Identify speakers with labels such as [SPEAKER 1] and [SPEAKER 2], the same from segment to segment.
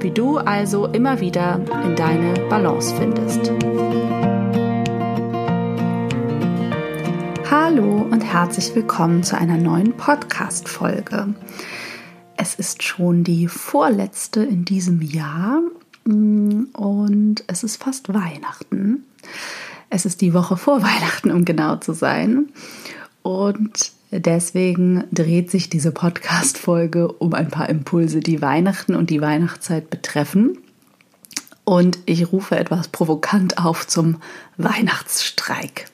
[SPEAKER 1] wie du also immer wieder in deine Balance findest. Hallo und herzlich willkommen zu einer neuen Podcast-Folge. Es ist schon die vorletzte in diesem Jahr mm, und es ist fast Weihnachten. Es ist die Woche vor Weihnachten, um genau zu sein. Und Deswegen dreht sich diese Podcast-Folge um ein paar Impulse, die Weihnachten und die Weihnachtszeit betreffen. Und ich rufe etwas provokant auf zum Weihnachtsstreik.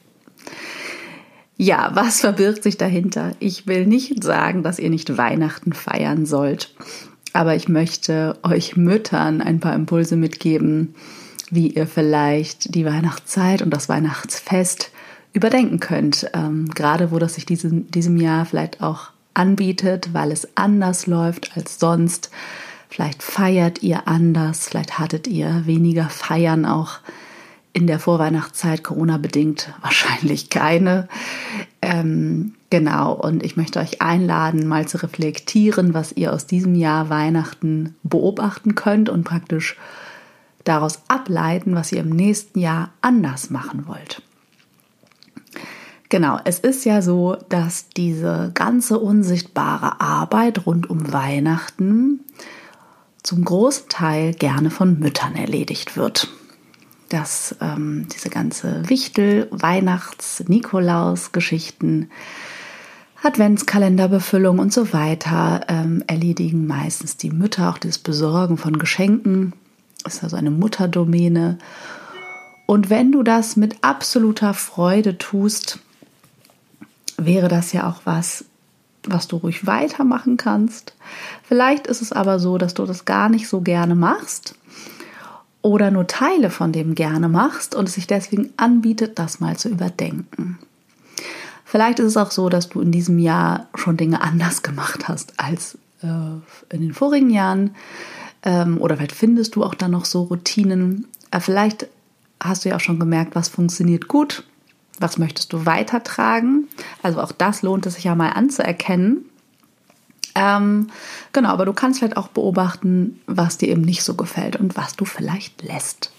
[SPEAKER 1] Ja, was verbirgt sich dahinter? Ich will nicht sagen, dass ihr nicht Weihnachten feiern sollt, aber ich möchte euch Müttern ein paar Impulse mitgeben, wie ihr vielleicht die Weihnachtszeit und das Weihnachtsfest überdenken könnt. Ähm, gerade wo das sich diesem, diesem Jahr vielleicht auch anbietet, weil es anders läuft als sonst. Vielleicht feiert ihr anders, vielleicht hattet ihr weniger Feiern auch in der Vorweihnachtszeit, Corona-bedingt wahrscheinlich keine. Ähm, genau, und ich möchte euch einladen, mal zu reflektieren, was ihr aus diesem Jahr Weihnachten beobachten könnt und praktisch daraus ableiten, was ihr im nächsten Jahr anders machen wollt. Genau, es ist ja so, dass diese ganze unsichtbare Arbeit rund um Weihnachten zum großen Teil gerne von Müttern erledigt wird. Dass ähm, diese ganze Wichtel-, Weihnachts-, Nikolaus-Geschichten, Adventskalenderbefüllung und so weiter ähm, erledigen meistens die Mütter. Auch das Besorgen von Geschenken ist also eine Mutterdomäne. Und wenn du das mit absoluter Freude tust, wäre das ja auch was, was du ruhig weitermachen kannst. Vielleicht ist es aber so, dass du das gar nicht so gerne machst oder nur Teile von dem gerne machst und es sich deswegen anbietet, das mal zu überdenken. Vielleicht ist es auch so, dass du in diesem Jahr schon Dinge anders gemacht hast als äh, in den vorigen Jahren. Ähm, oder vielleicht findest du auch dann noch so Routinen. Äh, vielleicht hast du ja auch schon gemerkt, was funktioniert gut was möchtest du weitertragen? Also auch das lohnt es sich ja mal anzuerkennen. Ähm, genau, aber du kannst vielleicht auch beobachten, was dir eben nicht so gefällt und was du vielleicht lässt.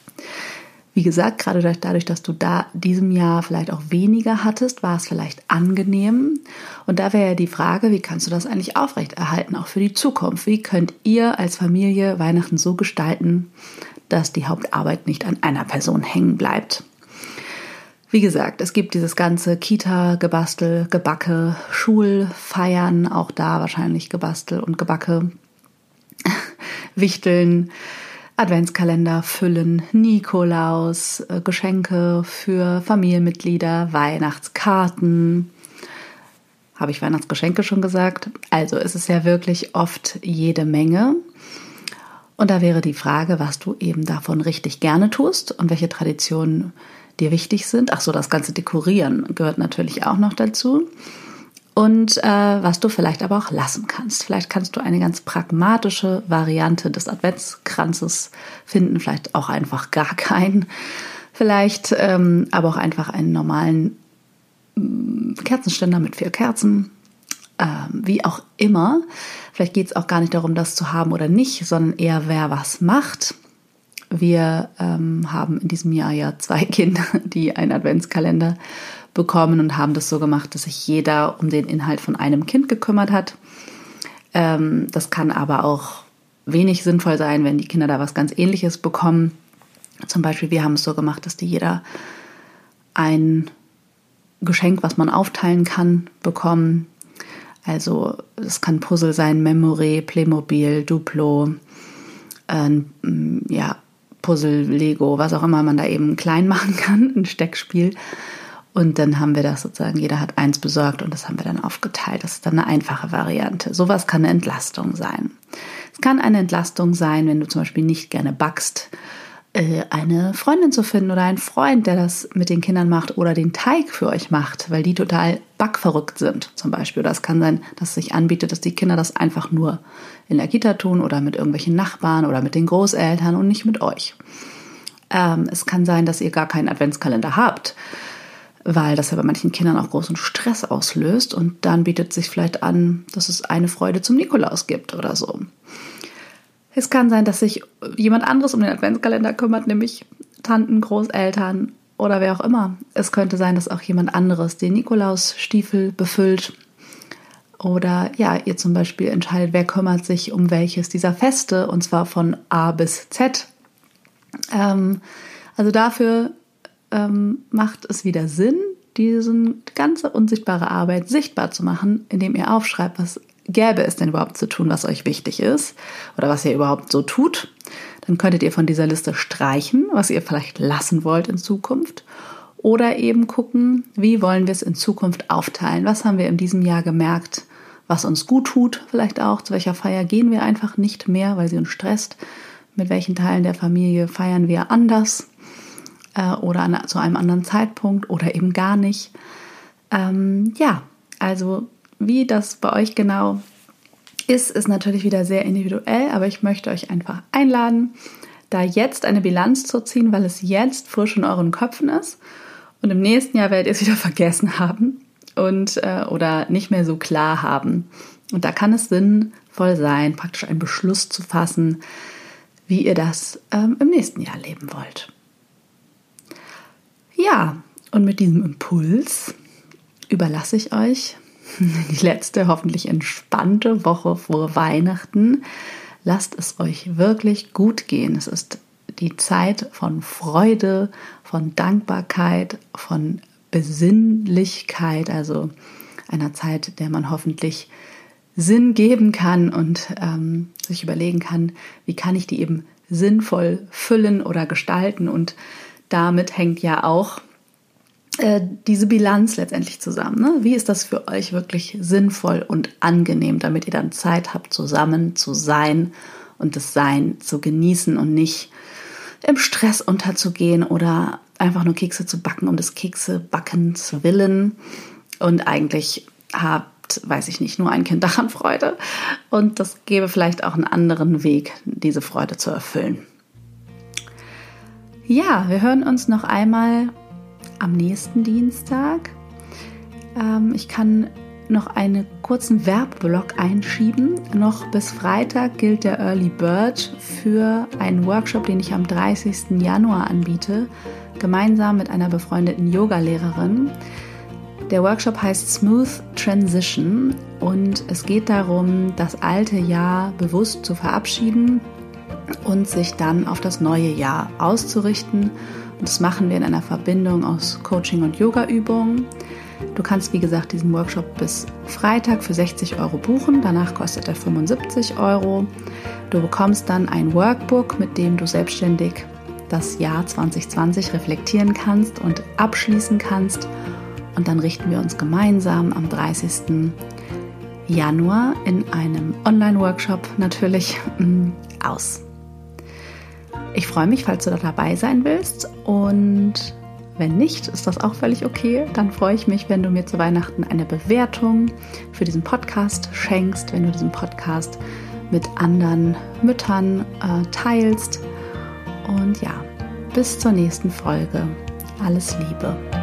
[SPEAKER 1] Wie gesagt, gerade dadurch, dass du da diesem Jahr vielleicht auch weniger hattest, war es vielleicht angenehm. Und da wäre ja die Frage, wie kannst du das eigentlich aufrechterhalten, auch für die Zukunft? Wie könnt ihr als Familie Weihnachten so gestalten, dass die Hauptarbeit nicht an einer Person hängen bleibt? Wie gesagt, es gibt dieses ganze Kita-Gebastel, Gebacke, Schulfeiern, auch da wahrscheinlich Gebastel und Gebacke, Wichteln, Adventskalender füllen, Nikolaus, äh, Geschenke für Familienmitglieder, Weihnachtskarten. Habe ich Weihnachtsgeschenke schon gesagt? Also es ist ja wirklich oft jede Menge. Und da wäre die Frage, was du eben davon richtig gerne tust und welche Traditionen dir wichtig sind. Ach so, das ganze Dekorieren gehört natürlich auch noch dazu. Und äh, was du vielleicht aber auch lassen kannst. Vielleicht kannst du eine ganz pragmatische Variante des Adventskranzes finden, vielleicht auch einfach gar keinen. Vielleicht ähm, aber auch einfach einen normalen äh, Kerzenständer mit vier Kerzen. Ähm, wie auch immer. Vielleicht geht es auch gar nicht darum, das zu haben oder nicht, sondern eher, wer was macht. Wir ähm, haben in diesem Jahr ja zwei Kinder, die einen Adventskalender bekommen und haben das so gemacht, dass sich jeder um den Inhalt von einem Kind gekümmert hat. Ähm, das kann aber auch wenig sinnvoll sein, wenn die Kinder da was ganz Ähnliches bekommen. Zum Beispiel, wir haben es so gemacht, dass die jeder ein Geschenk, was man aufteilen kann, bekommen. Also es kann Puzzle sein, Memory, Playmobil, Duplo, äh, ja, Puzzle, Lego, was auch immer man da eben klein machen kann, ein Steckspiel. Und dann haben wir das sozusagen, jeder hat eins besorgt und das haben wir dann aufgeteilt. Das ist dann eine einfache Variante. Sowas kann eine Entlastung sein. Es kann eine Entlastung sein, wenn du zum Beispiel nicht gerne backst, äh, eine Freundin zu finden oder einen Freund, der das mit den Kindern macht oder den Teig für euch macht, weil die total backverrückt sind zum Beispiel. Oder es kann sein, dass es sich anbietet, dass die Kinder das einfach nur in der Kita tun oder mit irgendwelchen Nachbarn oder mit den Großeltern und nicht mit euch. Ähm, es kann sein, dass ihr gar keinen Adventskalender habt weil das ja bei manchen Kindern auch großen Stress auslöst und dann bietet sich vielleicht an, dass es eine Freude zum Nikolaus gibt oder so. Es kann sein, dass sich jemand anderes um den Adventskalender kümmert, nämlich Tanten, Großeltern oder wer auch immer. Es könnte sein, dass auch jemand anderes den Nikolausstiefel befüllt. Oder ja, ihr zum Beispiel entscheidet, wer kümmert sich um welches dieser Feste, und zwar von A bis Z. Ähm, also dafür ähm, macht es wieder Sinn, diese ganze unsichtbare Arbeit sichtbar zu machen, indem ihr aufschreibt, was gäbe es denn überhaupt zu tun, was euch wichtig ist oder was ihr überhaupt so tut. Dann könntet ihr von dieser Liste streichen, was ihr vielleicht lassen wollt in Zukunft. Oder eben gucken, wie wollen wir es in Zukunft aufteilen? Was haben wir in diesem Jahr gemerkt, was uns gut tut? Vielleicht auch, zu welcher Feier gehen wir einfach nicht mehr, weil sie uns stresst? Mit welchen Teilen der Familie feiern wir anders? Äh, oder an, zu einem anderen Zeitpunkt oder eben gar nicht. Ähm, ja, also wie das bei euch genau ist, ist natürlich wieder sehr individuell, aber ich möchte euch einfach einladen, da jetzt eine Bilanz zu ziehen, weil es jetzt frisch in euren Köpfen ist und im nächsten Jahr werdet ihr es wieder vergessen haben und äh, oder nicht mehr so klar haben. Und da kann es sinnvoll sein, praktisch einen Beschluss zu fassen, wie ihr das ähm, im nächsten Jahr leben wollt. Ja, und mit diesem Impuls überlasse ich euch die letzte hoffentlich entspannte Woche vor Weihnachten. Lasst es euch wirklich gut gehen. Es ist die Zeit von Freude, von Dankbarkeit, von Besinnlichkeit, also einer Zeit, der man hoffentlich Sinn geben kann und ähm, sich überlegen kann, wie kann ich die eben sinnvoll füllen oder gestalten und damit hängt ja auch äh, diese Bilanz letztendlich zusammen. Ne? Wie ist das für euch wirklich sinnvoll und angenehm, damit ihr dann Zeit habt, zusammen zu sein und das Sein zu genießen und nicht im Stress unterzugehen oder einfach nur Kekse zu backen um des Keksebackens willen und eigentlich habt, weiß ich nicht, nur ein Kind daran Freude und das gäbe vielleicht auch einen anderen Weg, diese Freude zu erfüllen. Ja, wir hören uns noch einmal am nächsten Dienstag. Ähm, ich kann noch einen kurzen Werbeblock einschieben. Noch bis Freitag gilt der Early Bird für einen Workshop, den ich am 30. Januar anbiete, gemeinsam mit einer befreundeten Yogalehrerin. Der Workshop heißt Smooth Transition und es geht darum, das alte Jahr bewusst zu verabschieden und sich dann auf das neue Jahr auszurichten. Und das machen wir in einer Verbindung aus Coaching und Yoga-Übungen. Du kannst, wie gesagt, diesen Workshop bis Freitag für 60 Euro buchen. Danach kostet er 75 Euro. Du bekommst dann ein Workbook, mit dem du selbstständig das Jahr 2020 reflektieren kannst und abschließen kannst. Und dann richten wir uns gemeinsam am 30. Januar in einem Online-Workshop natürlich mm, aus. Ich freue mich, falls du da dabei sein willst und wenn nicht, ist das auch völlig okay. Dann freue ich mich, wenn du mir zu Weihnachten eine Bewertung für diesen Podcast schenkst, wenn du diesen Podcast mit anderen Müttern äh, teilst. Und ja, bis zur nächsten Folge. Alles Liebe.